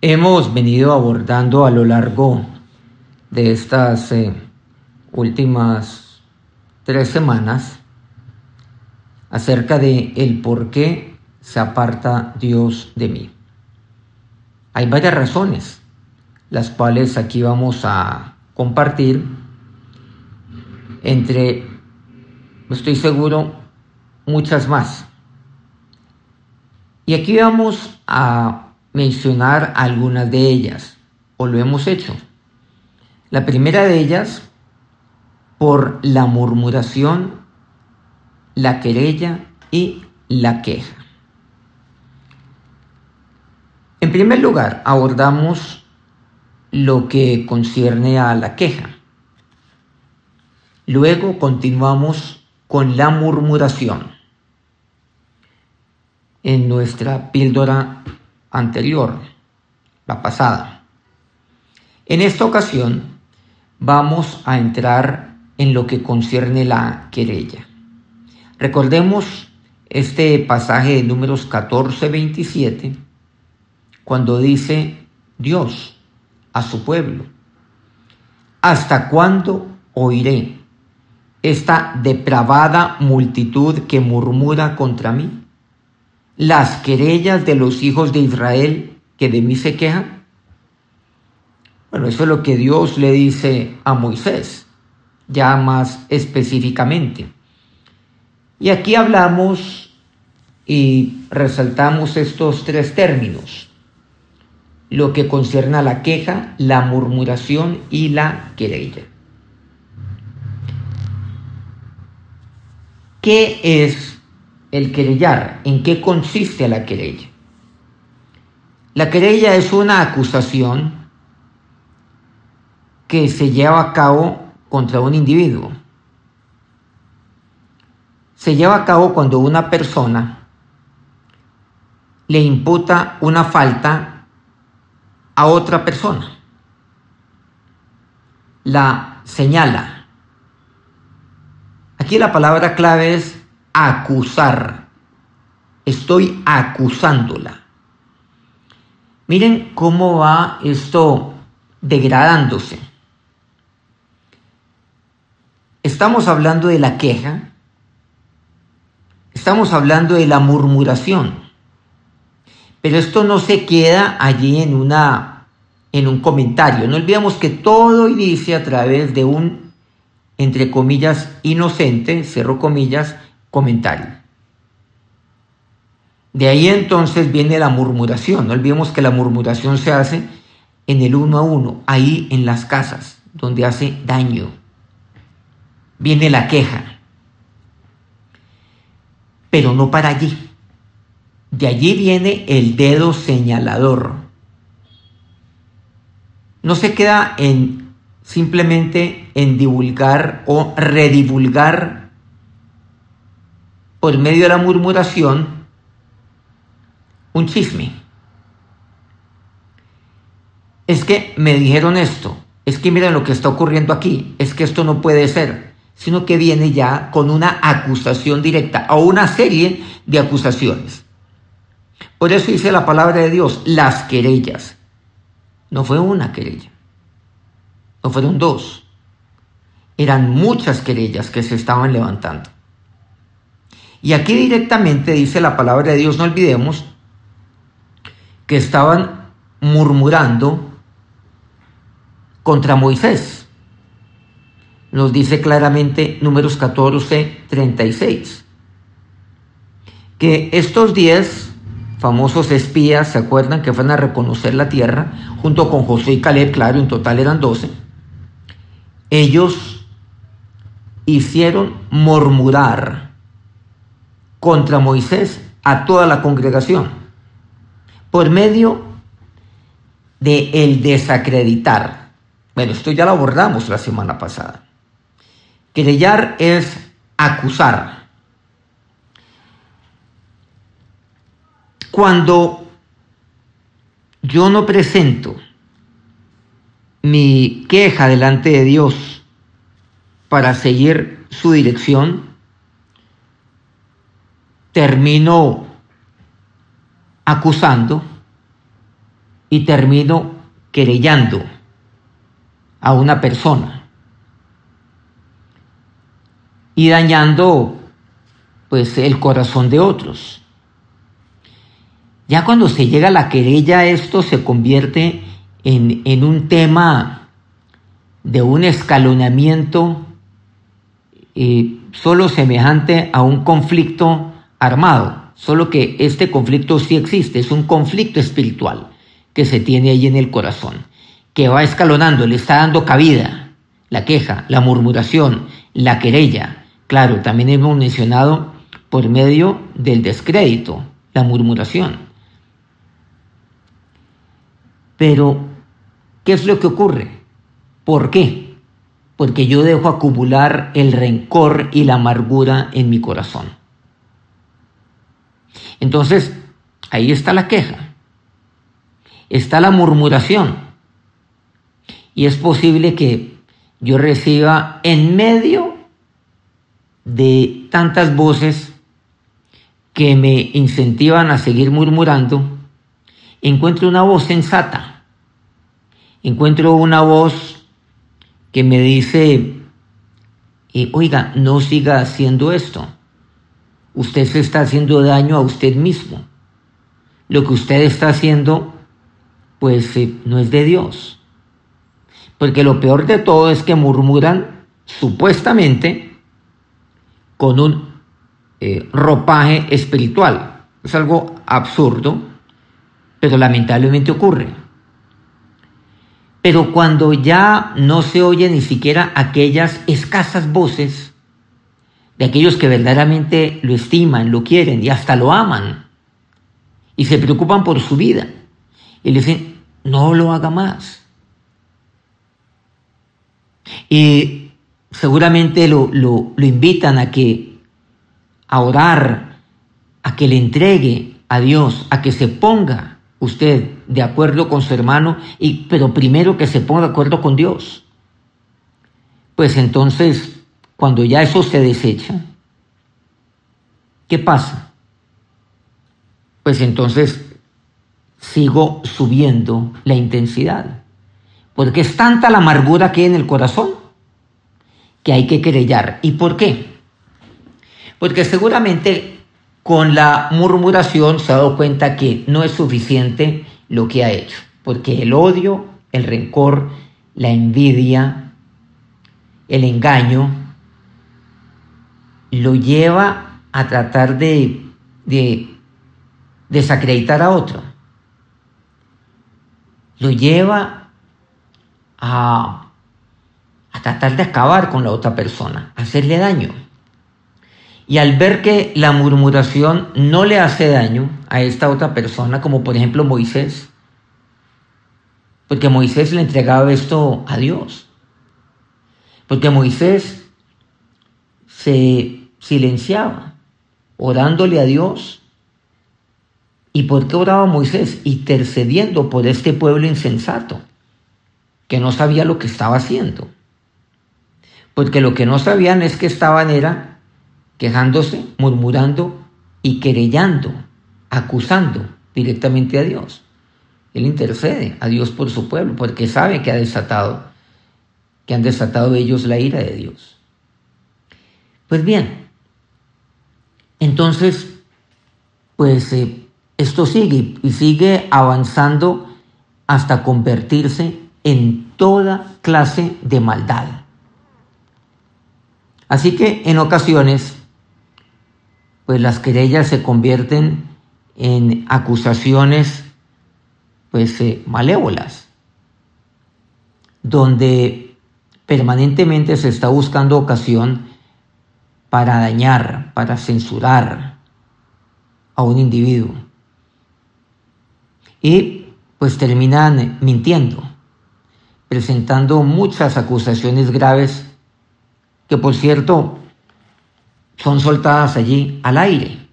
Hemos venido abordando a lo largo de estas eh, últimas tres semanas acerca de el por qué se aparta Dios de mí. Hay varias razones, las cuales aquí vamos a compartir entre, estoy seguro, muchas más. Y aquí vamos a mencionar algunas de ellas, o lo hemos hecho. La primera de ellas, por la murmuración, la querella y la queja. En primer lugar, abordamos lo que concierne a la queja. Luego continuamos con la murmuración. En nuestra píldora anterior, la pasada. En esta ocasión vamos a entrar en lo que concierne la querella. Recordemos este pasaje de números 14-27, cuando dice Dios a su pueblo, ¿hasta cuándo oiré esta depravada multitud que murmura contra mí? Las querellas de los hijos de Israel que de mí se quejan? Bueno, eso es lo que Dios le dice a Moisés, ya más específicamente. Y aquí hablamos y resaltamos estos tres términos, lo que concierne a la queja, la murmuración y la querella. ¿Qué es el querellar. ¿En qué consiste la querella? La querella es una acusación que se lleva a cabo contra un individuo. Se lleva a cabo cuando una persona le imputa una falta a otra persona. La señala. Aquí la palabra clave es acusar. Estoy acusándola. Miren cómo va esto degradándose. Estamos hablando de la queja, estamos hablando de la murmuración, pero esto no se queda allí en una en un comentario. No olvidemos que todo inicia a través de un entre comillas inocente, cerro comillas, comentario. De ahí entonces viene la murmuración. No olvidemos que la murmuración se hace en el uno a uno, ahí en las casas, donde hace daño. Viene la queja. Pero no para allí. De allí viene el dedo señalador. No se queda en simplemente en divulgar o redivulgar por medio de la murmuración un chisme. Es que me dijeron esto, es que miren lo que está ocurriendo aquí, es que esto no puede ser, sino que viene ya con una acusación directa o una serie de acusaciones. Por eso dice la palabra de Dios, las querellas. No fue una querella, no fueron dos, eran muchas querellas que se estaban levantando. Y aquí directamente dice la palabra de Dios, no olvidemos, que estaban murmurando contra Moisés. Nos dice claramente números 14, 36. Que estos diez famosos espías, ¿se acuerdan? Que fueron a reconocer la tierra, junto con José y Caleb, claro, en total eran doce. Ellos hicieron murmurar contra Moisés a toda la congregación por medio de el desacreditar. Bueno, esto ya lo abordamos la semana pasada. Querellar es acusar. Cuando yo no presento mi queja delante de Dios para seguir su dirección, termino acusando, y termino querellando a una persona y dañando pues el corazón de otros. Ya cuando se llega a la querella esto se convierte en, en un tema de un escalonamiento eh, solo semejante a un conflicto armado, solo que este conflicto sí existe, es un conflicto espiritual que se tiene ahí en el corazón, que va escalonando, le está dando cabida la queja, la murmuración, la querella. Claro, también hemos mencionado por medio del descrédito, la murmuración. Pero, ¿qué es lo que ocurre? ¿Por qué? Porque yo dejo acumular el rencor y la amargura en mi corazón. Entonces, ahí está la queja, está la murmuración. Y es posible que yo reciba en medio de tantas voces que me incentivan a seguir murmurando, encuentro una voz sensata, encuentro una voz que me dice, eh, oiga, no siga haciendo esto. Usted se está haciendo daño a usted mismo. Lo que usted está haciendo, pues eh, no es de Dios. Porque lo peor de todo es que murmuran supuestamente con un eh, ropaje espiritual. Es algo absurdo, pero lamentablemente ocurre. Pero cuando ya no se oye ni siquiera aquellas escasas voces de aquellos que verdaderamente lo estiman, lo quieren y hasta lo aman y se preocupan por su vida y le dicen, no lo haga más. Y seguramente lo, lo, lo invitan a que a orar, a que le entregue a Dios, a que se ponga usted de acuerdo con su hermano, y, pero primero que se ponga de acuerdo con Dios. Pues entonces, cuando ya eso se desecha, ¿qué pasa? Pues entonces sigo subiendo la intensidad, porque es tanta la amargura que hay en el corazón que hay que querellar. ¿Y por qué? Porque seguramente con la murmuración se ha dado cuenta que no es suficiente lo que ha hecho, porque el odio, el rencor, la envidia, el engaño, lo lleva a tratar de, desacreditar a otro. Lo lleva a, a tratar de acabar con la otra persona, hacerle daño. Y al ver que la murmuración no le hace daño a esta otra persona, como por ejemplo Moisés, porque Moisés le entregaba esto a Dios, porque Moisés se silenciaba orándole a Dios. ¿Y por qué oraba Moisés? Intercediendo por este pueblo insensato, que no sabía lo que estaba haciendo. Porque lo que no sabían es que estaban era quejándose, murmurando y querellando, acusando directamente a Dios. Él intercede a Dios por su pueblo, porque sabe que ha desatado, que han desatado ellos la ira de Dios. Pues bien, entonces, pues eh, esto sigue y sigue avanzando hasta convertirse en toda clase de maldad. Así que en ocasiones pues las querellas se convierten en acusaciones pues eh, malévolas, donde permanentemente se está buscando ocasión para dañar, para censurar a un individuo. Y pues terminan mintiendo, presentando muchas acusaciones graves que por cierto son soltadas allí al aire,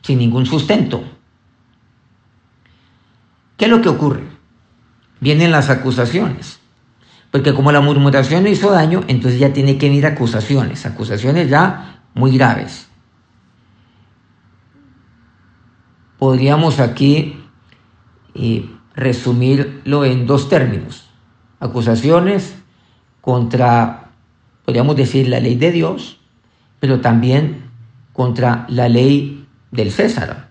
sin ningún sustento. ¿Qué es lo que ocurre? Vienen las acusaciones. Porque como la murmuración no hizo daño, entonces ya tiene que venir acusaciones, acusaciones ya muy graves. Podríamos aquí eh, resumirlo en dos términos. Acusaciones contra, podríamos decir, la ley de Dios, pero también contra la ley del César.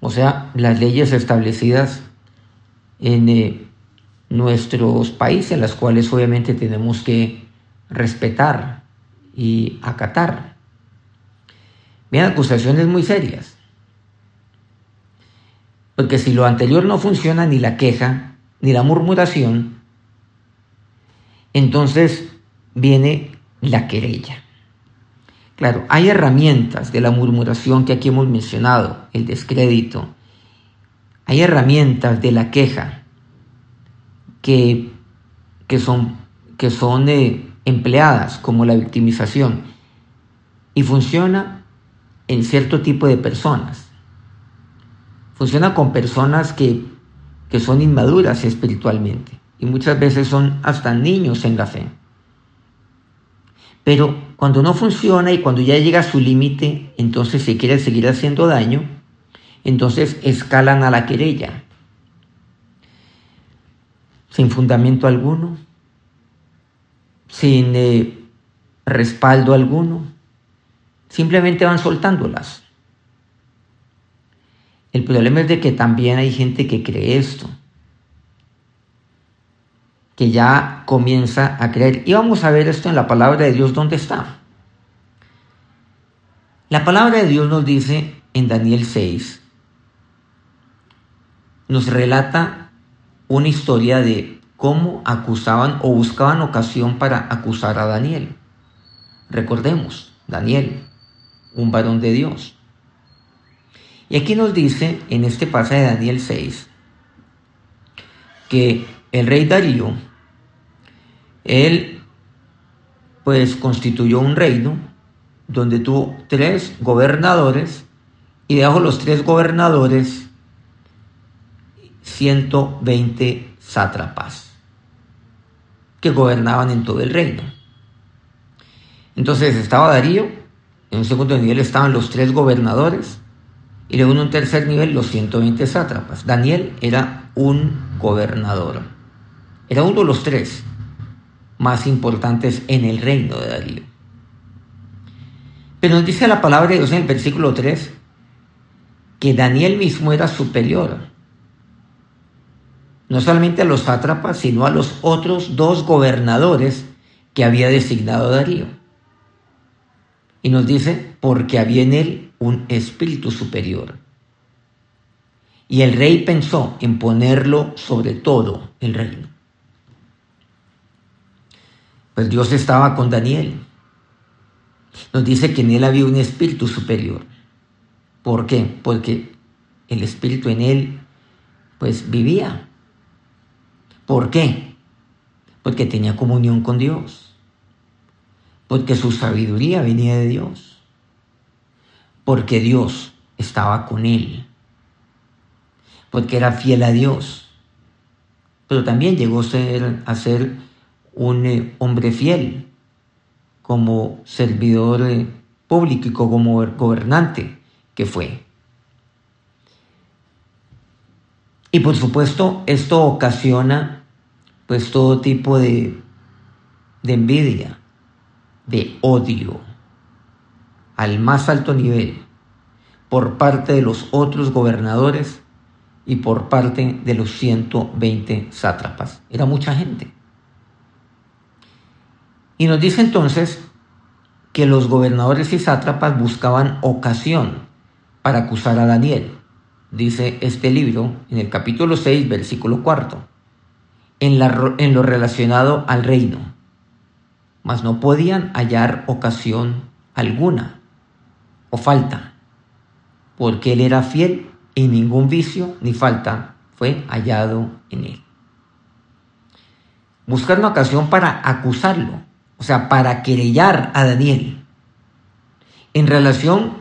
O sea, las leyes establecidas en eh, nuestros países, las cuales obviamente tenemos que respetar y acatar. Bien, acusaciones muy serias. Porque si lo anterior no funciona, ni la queja, ni la murmuración, entonces viene la querella. Claro, hay herramientas de la murmuración que aquí hemos mencionado, el descrédito. Hay herramientas de la queja que, que son, que son eh, empleadas como la victimización y funciona en cierto tipo de personas. Funciona con personas que, que son inmaduras espiritualmente y muchas veces son hasta niños en la fe. Pero cuando no funciona y cuando ya llega a su límite, entonces se quiere seguir haciendo daño, entonces escalan a la querella. Sin fundamento alguno, sin eh, respaldo alguno, simplemente van soltándolas. El problema es de que también hay gente que cree esto que ya comienza a creer. Y vamos a ver esto en la palabra de Dios, ¿dónde está? La palabra de Dios nos dice en Daniel 6, nos relata una historia de cómo acusaban o buscaban ocasión para acusar a Daniel. Recordemos, Daniel, un varón de Dios. Y aquí nos dice en este pasaje de Daniel 6 que el rey Darío él pues constituyó un reino donde tuvo tres gobernadores y debajo los tres gobernadores 120 sátrapas que gobernaban en todo el reino. Entonces estaba Darío, en un segundo nivel estaban los tres gobernadores y luego en un tercer nivel los 120 sátrapas. Daniel era un gobernador, era uno de los tres más importantes en el reino de Darío. Pero nos dice la palabra de Dios en el versículo 3 que Daniel mismo era superior, no solamente a los sátrapas, sino a los otros dos gobernadores que había designado Darío. Y nos dice, porque había en él un espíritu superior. Y el rey pensó en ponerlo sobre todo el reino pues Dios estaba con Daniel. Nos dice que en él había un espíritu superior. ¿Por qué? Porque el espíritu en él pues vivía. ¿Por qué? Porque tenía comunión con Dios. Porque su sabiduría venía de Dios. Porque Dios estaba con él. Porque era fiel a Dios. Pero también llegó a ser, un eh, hombre fiel como servidor eh, público y como gobernante que fue. Y por supuesto esto ocasiona pues todo tipo de, de envidia, de odio al más alto nivel por parte de los otros gobernadores y por parte de los 120 sátrapas. Era mucha gente. Y nos dice entonces que los gobernadores y sátrapas buscaban ocasión para acusar a Daniel. Dice este libro en el capítulo 6, versículo 4, en, lo relacionado al reino, mas no podían hallar ocasión alguna o falta, porque él era fiel y ningún vicio ni falta fue hallado en él. Buscar una ocasión para acusarlo, o sea, para querellar a Daniel en relación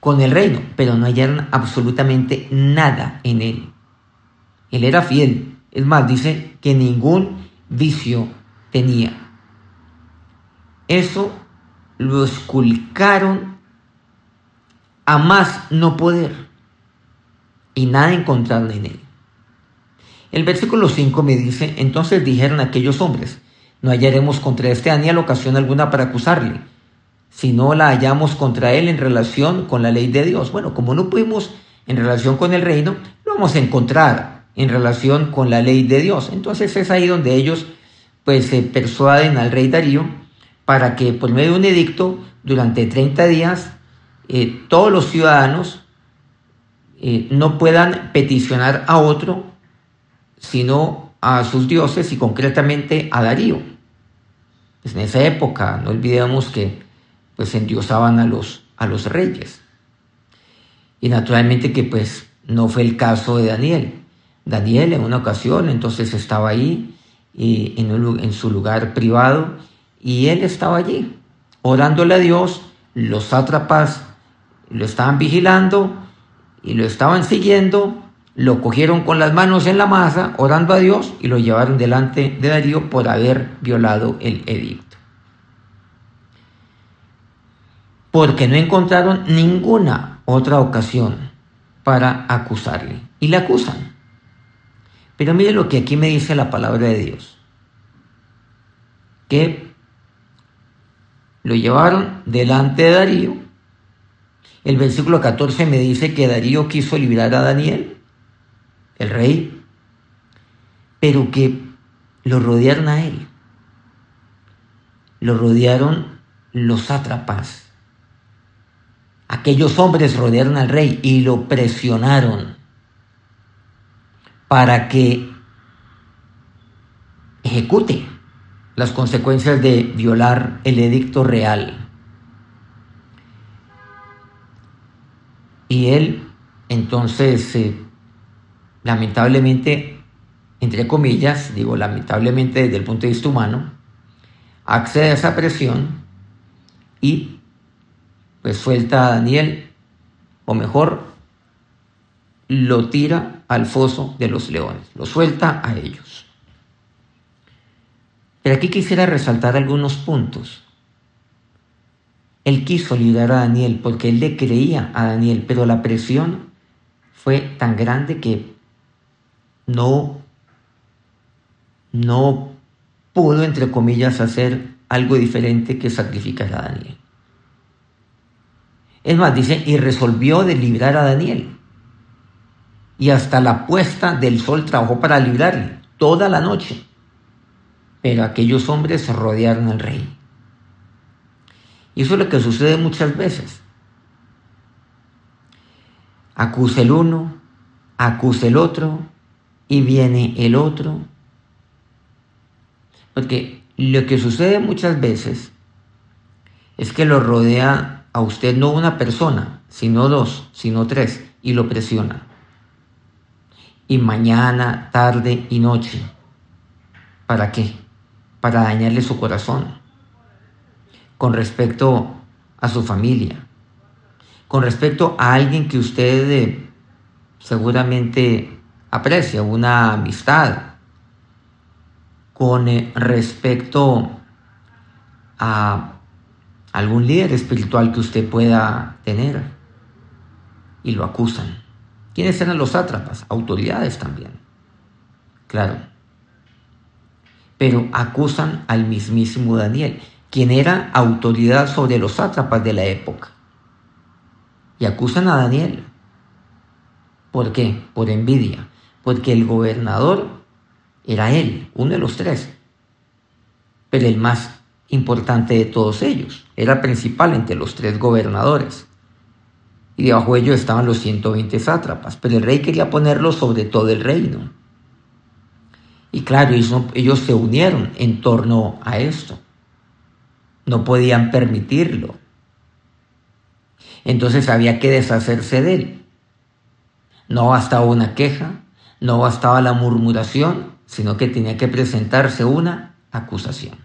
con el reino, pero no hallaron absolutamente nada en él. Él era fiel, es más, dice que ningún vicio tenía. Eso lo esculcaron a más no poder y nada encontraron en él. El versículo 5 me dice, entonces dijeron aquellos hombres, no hallaremos contra este Daniel ocasión alguna para acusarle, si no la hallamos contra él en relación con la ley de Dios. Bueno, como no pudimos en relación con el reino, lo vamos a encontrar en relación con la ley de Dios. Entonces es ahí donde ellos pues se persuaden al rey Darío para que por medio de un edicto durante 30 días eh, todos los ciudadanos eh, no puedan peticionar a otro sino a sus dioses y concretamente a Darío. Pues en esa época no olvidemos que pues endiosaban a los, a los reyes. Y naturalmente que pues no fue el caso de Daniel. Daniel en una ocasión entonces estaba ahí en, en su lugar privado y él estaba allí orándole a Dios, los sátrapas lo estaban vigilando y lo estaban siguiendo, lo cogieron con las manos en la masa, orando a Dios, y lo llevaron delante de Darío por haber violado el edicto. Porque no encontraron ninguna otra ocasión para acusarle. Y le acusan. Pero mire lo que aquí me dice la palabra de Dios. Que lo llevaron delante de Darío. El versículo 14 me dice que Darío quiso librar a Daniel, el rey, pero que lo rodearon a él. Lo rodearon los sátrapas. Aquellos hombres rodearon al rey y lo presionaron para que ejecute las consecuencias de violar el edicto real. Y él, entonces, eh, lamentablemente, entre comillas, digo lamentablemente desde el punto de vista humano, accede a esa presión y pues suelta a Daniel, o mejor, lo tira al foso de los leones, lo suelta a ellos. Pero aquí quisiera resaltar algunos puntos. Él quiso librar a Daniel porque él le creía a Daniel, pero la presión fue tan grande que no, no pudo, entre comillas, hacer algo diferente que sacrificar a Daniel. Es más, dice, y resolvió de librar a Daniel. Y hasta la puesta del sol trabajó para librarle, toda la noche. Pero aquellos hombres rodearon al rey. Y eso es lo que sucede muchas veces. Acusa el uno, acusa el otro, y viene el otro. Porque lo que sucede muchas veces es que lo rodea a usted no una persona, sino dos, sino tres, y lo presiona. Y mañana, tarde y noche. ¿Para qué? Para dañarle su corazón. Con respecto a su familia. Con respecto a alguien que usted eh, seguramente aprecia, una amistad con eh, respecto a algún líder espiritual que usted pueda tener y lo acusan. ¿Quiénes eran los sátrapas? Autoridades también. Claro. Pero acusan al mismísimo Daniel, quien era autoridad sobre los sátrapas de la época. Y acusan a Daniel. ¿Por qué? Por envidia porque el gobernador era él, uno de los tres, pero el más importante de todos ellos, era principal entre los tres gobernadores. Y debajo de ellos estaban los 120 sátrapas, pero el rey quería ponerlo sobre todo el reino. Y claro, ellos, ellos se unieron en torno a esto. No podían permitirlo. Entonces había que deshacerse de él. No bastaba una queja, no bastaba la murmuración, sino que tenía que presentarse una acusación.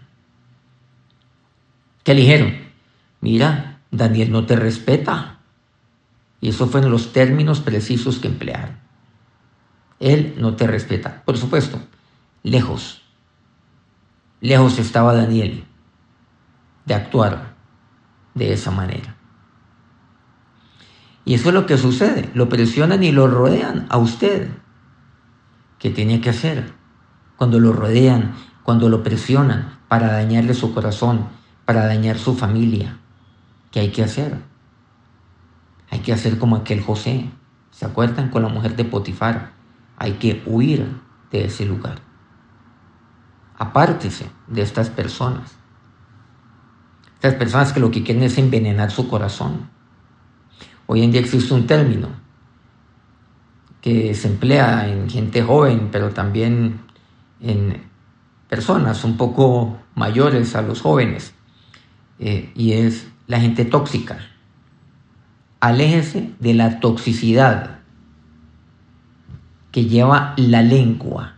¿Qué le dijeron? Mira, Daniel no te respeta. Y eso fueron los términos precisos que emplearon. Él no te respeta. Por supuesto, lejos. Lejos estaba Daniel de actuar de esa manera. Y eso es lo que sucede. Lo presionan y lo rodean a usted que tiene que hacer cuando lo rodean, cuando lo presionan para dañarle su corazón, para dañar su familia. ¿Qué hay que hacer? Hay que hacer como aquel José. ¿Se acuerdan con la mujer de Potifar? Hay que huir de ese lugar. Apártese de estas personas. Estas personas que lo que quieren es envenenar su corazón. Hoy en día existe un término que se emplea en gente joven, pero también en personas un poco mayores a los jóvenes, eh, y es la gente tóxica. Aléjese de la toxicidad que lleva la lengua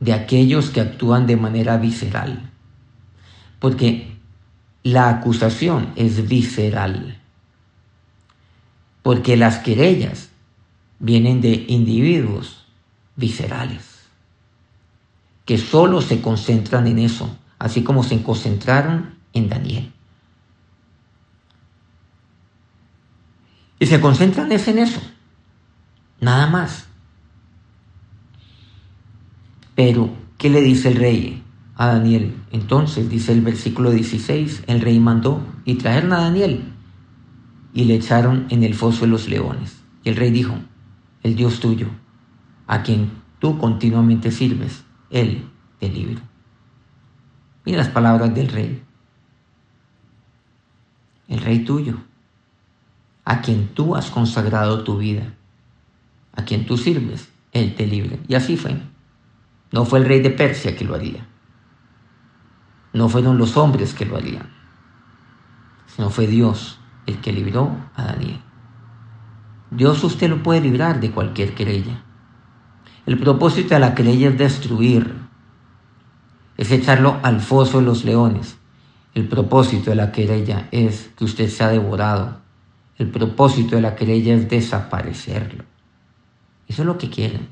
de aquellos que actúan de manera visceral, porque la acusación es visceral porque las querellas vienen de individuos viscerales, que solo se concentran en eso, así como se concentraron en Daniel. Y se concentran en eso, nada más. Pero, ¿qué le dice el rey a Daniel? Entonces, dice el versículo 16, el rey mandó y traer a Daniel y le echaron en el foso de los leones. Y el rey dijo, el Dios tuyo, a quien tú continuamente sirves, Él te libre. Mira las palabras del rey. El rey tuyo, a quien tú has consagrado tu vida, a quien tú sirves, Él te libre. Y así fue. No fue el rey de Persia que lo haría. No fueron los hombres que lo harían, sino fue Dios el que libró a Daniel. Dios usted lo puede librar de cualquier querella. El propósito de la querella es destruir, es echarlo al foso de los leones. El propósito de la querella es que usted sea devorado. El propósito de la querella es desaparecerlo. Eso es lo que quieren.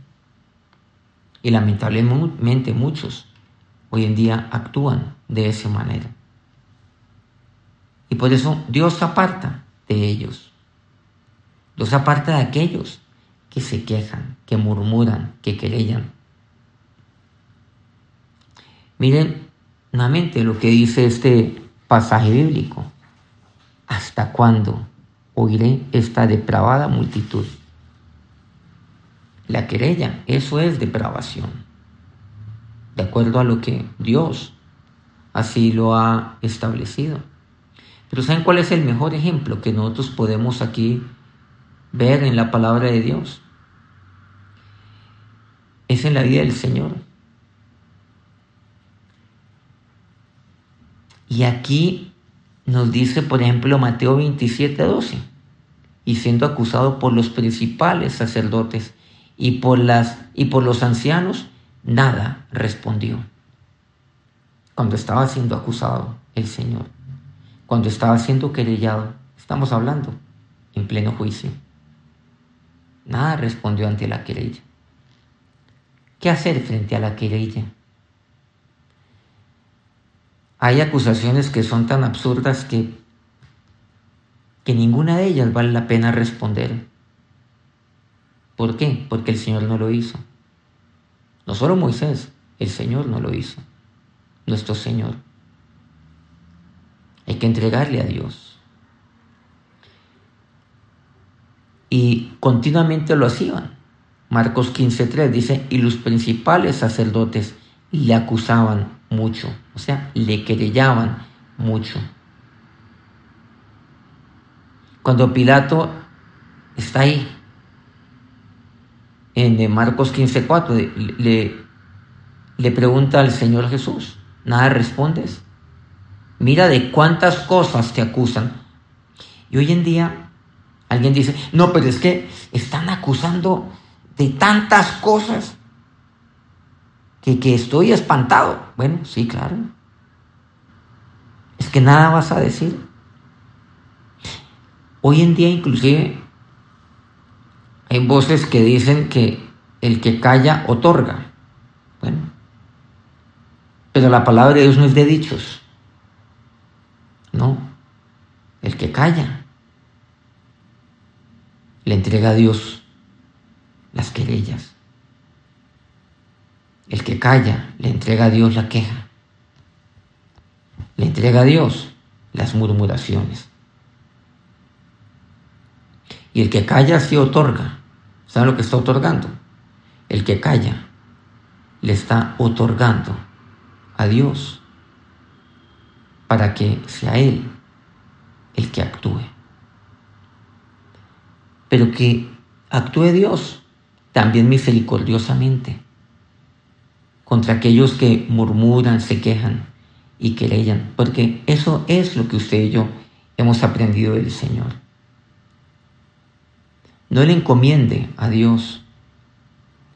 Y lamentablemente muchos hoy en día actúan de esa manera. Y por eso Dios aparta de ellos. Dios aparta de aquellos que se quejan, que murmuran, que querellan. Miren nuevamente lo que dice este pasaje bíblico. ¿Hasta cuándo oiré esta depravada multitud? La querella, eso es depravación. De acuerdo a lo que Dios así lo ha establecido. Pero ¿saben cuál es el mejor ejemplo que nosotros podemos aquí ver en la palabra de Dios? Es en la vida del Señor. Y aquí nos dice, por ejemplo, Mateo 27, 12, y siendo acusado por los principales sacerdotes y por, las, y por los ancianos, nada respondió. Cuando estaba siendo acusado el Señor cuando estaba siendo querellado, estamos hablando, en pleno juicio. Nada respondió ante la querella. ¿Qué hacer frente a la querella? Hay acusaciones que son tan absurdas que, que ninguna de ellas vale la pena responder. ¿Por qué? Porque el Señor no lo hizo. No solo Moisés, el Señor no lo hizo. Nuestro Señor. Hay que entregarle a Dios. Y continuamente lo hacían. Marcos 15.3 dice, y los principales sacerdotes le acusaban mucho, o sea, le querellaban mucho. Cuando Pilato está ahí, en Marcos 15.4, le, le pregunta al Señor Jesús, ¿nada respondes? Mira de cuántas cosas te acusan. Y hoy en día alguien dice, no, pero es que están acusando de tantas cosas que, que estoy espantado. Bueno, sí, claro. Es que nada vas a decir. Hoy en día inclusive hay voces que dicen que el que calla otorga. Bueno, pero la palabra de Dios no es de dichos. No, el que calla le entrega a Dios las querellas. Calla le entrega a Dios la queja. Le entrega a Dios las murmuraciones. Y el que calla se otorga. ¿Saben lo que está otorgando? El que calla le está otorgando a Dios para que sea Él el que actúe. Pero que actúe Dios también misericordiosamente contra aquellos que murmuran, se quejan y querellan, porque eso es lo que usted y yo hemos aprendido del Señor. No le encomiende a Dios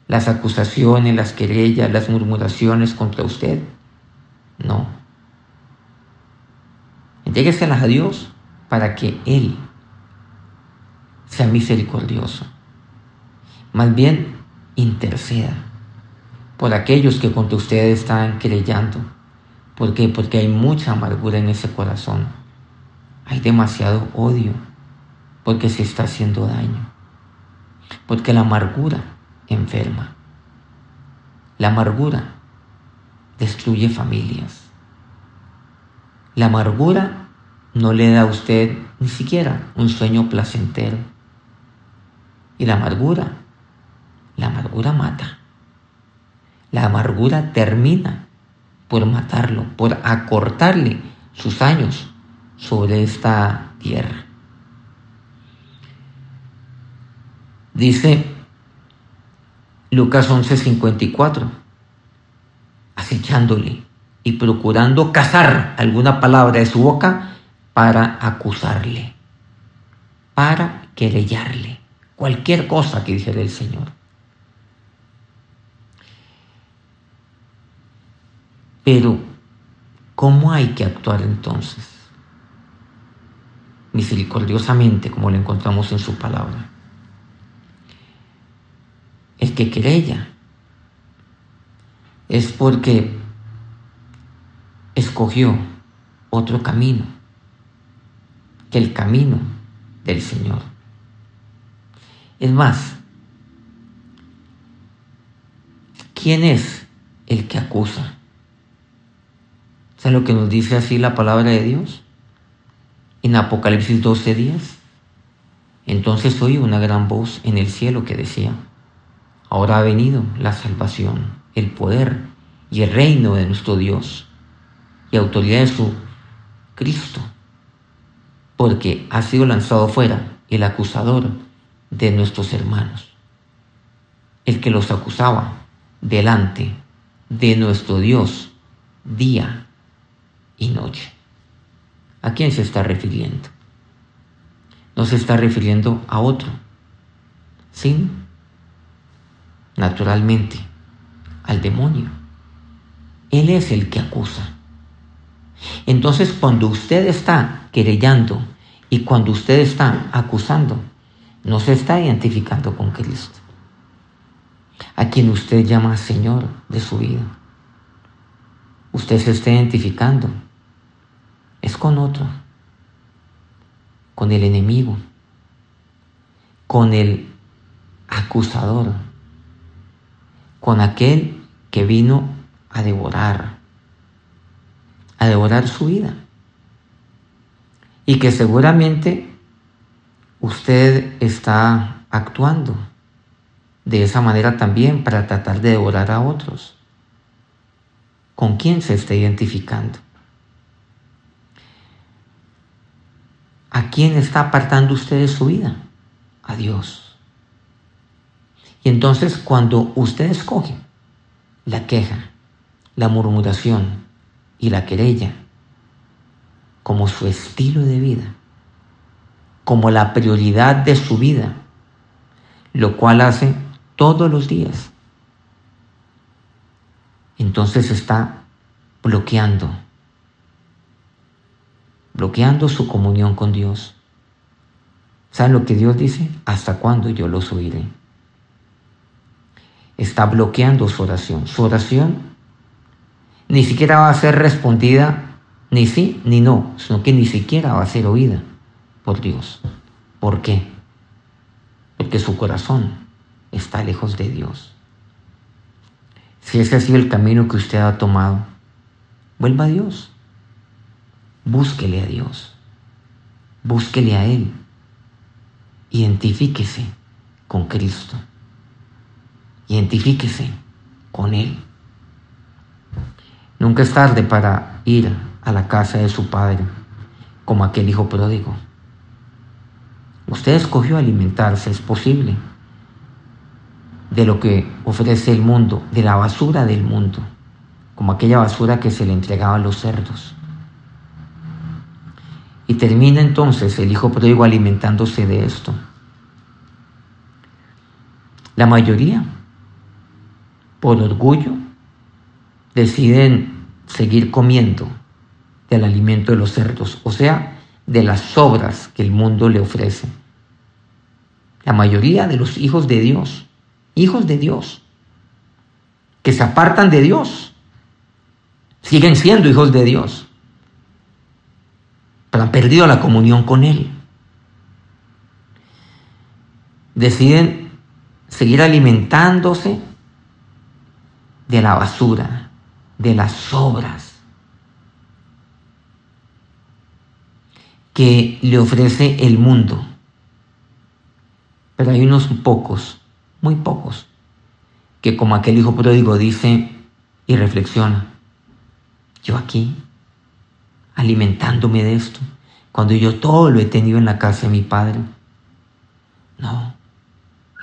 las acusaciones, las querellas, las murmuraciones contra usted. No. Entrégueselas a Dios para que Él sea misericordioso. Más bien, interceda por aquellos que contra ustedes están creyendo. ¿Por qué? Porque hay mucha amargura en ese corazón. Hay demasiado odio porque se está haciendo daño. Porque la amargura enferma. La amargura destruye familias. La amargura no le da a usted ni siquiera un sueño placentero. Y la amargura, la amargura mata. La amargura termina por matarlo, por acortarle sus años sobre esta tierra. Dice Lucas 11:54, acechándole y procurando cazar alguna palabra de su boca para acusarle, para querellarle, cualquier cosa que dijera el Señor. Pero, ¿cómo hay que actuar entonces? Misericordiosamente, como lo encontramos en su palabra. El que querella es porque escogió otro camino que el camino del Señor. Es más, ¿quién es el que acusa? ¿Saben lo que nos dice así la palabra de Dios? En Apocalipsis 12 días. Entonces oí una gran voz en el cielo que decía, ahora ha venido la salvación, el poder y el reino de nuestro Dios y autoridad de su Cristo, porque ha sido lanzado fuera el acusador de nuestros hermanos, el que los acusaba delante de nuestro Dios día y noche. ¿A quién se está refiriendo? No se está refiriendo a otro, sí, naturalmente, al demonio. Él es el que acusa. Entonces, cuando usted está querellando y cuando usted está acusando, no se está identificando con Cristo, a quien usted llama Señor de su vida. Usted se está identificando es con otro, con el enemigo, con el acusador, con aquel que vino a devorar, a devorar su vida. Y que seguramente usted está actuando de esa manera también para tratar de devorar a otros. ¿Con quién se está identificando? ¿A quién está apartando usted de su vida? A Dios. Y entonces cuando usted escoge la queja, la murmuración y la querella como su estilo de vida, como la prioridad de su vida, lo cual hace todos los días, entonces está bloqueando bloqueando su comunión con Dios. ¿Saben lo que Dios dice? ¿Hasta cuándo yo los oiré? Está bloqueando su oración. Su oración ni siquiera va a ser respondida ni sí ni no, sino que ni siquiera va a ser oída por Dios. ¿Por qué? Porque su corazón está lejos de Dios. si ese ha sido el camino que usted ha tomado, vuelva a Dios. Búsquele a Dios. Búsquele a Él. Identifíquese con Cristo. Identifíquese con Él. Nunca es tarde para ir a la casa de su padre, como aquel hijo pródigo. Usted escogió alimentarse, es posible de lo que ofrece el mundo, de la basura del mundo, como aquella basura que se le entregaba a los cerdos. Y termina entonces el hijo pródigo alimentándose de esto. La mayoría, por orgullo, deciden seguir comiendo del alimento de los cerdos, o sea, de las sobras que el mundo le ofrece. La mayoría de los hijos de Dios hijos de Dios, que se apartan de Dios, siguen siendo hijos de Dios, han perdido la comunión con Él. Deciden seguir alimentándose de la basura, de las sobras que le ofrece el mundo. Pero hay unos pocos muy pocos, que como aquel hijo pródigo dice y reflexiona, yo aquí, alimentándome de esto, cuando yo todo lo he tenido en la casa de mi padre, no,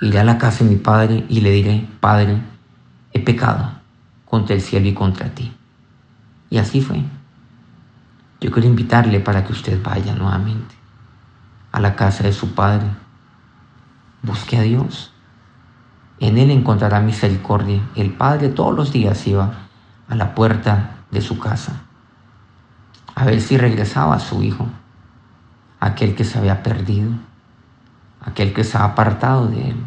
iré a la casa de mi padre y le diré, Padre, he pecado contra el cielo y contra ti. Y así fue. Yo quiero invitarle para que usted vaya nuevamente a la casa de su padre. Busque a Dios en él encontrará misericordia. El padre todos los días iba a la puerta de su casa a ver si regresaba a su hijo, aquel que se había perdido, aquel que se ha apartado de él.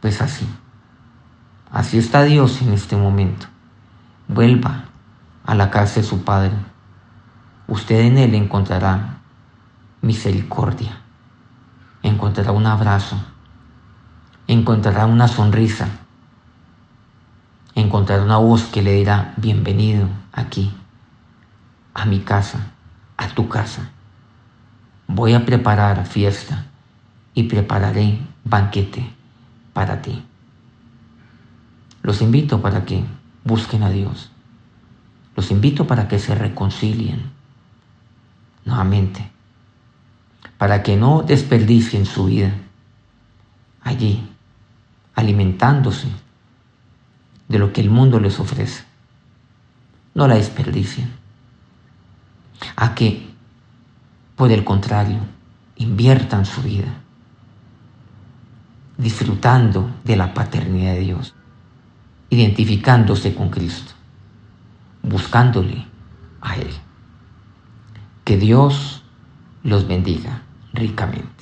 Pues así, así está Dios en este momento. Vuelva a la casa de su Padre. Usted en Él encontrará misericordia, encontrará un abrazo, encontrará una sonrisa, encontrará una voz que le dirá, bienvenido aquí, a mi casa, a tu casa. Voy a preparar fiesta y prepararé banquete para ti. Los invito para que busquen a Dios. Los invito para que se reconcilien nuevamente, para que no desperdicien su vida allí alimentándose de lo que el mundo les ofrece. No la desperdicien. A que, por el contrario, inviertan su vida disfrutando de la paternidad de Dios, identificándose con Cristo, buscándole a Él. Que Dios los bendiga ricamente.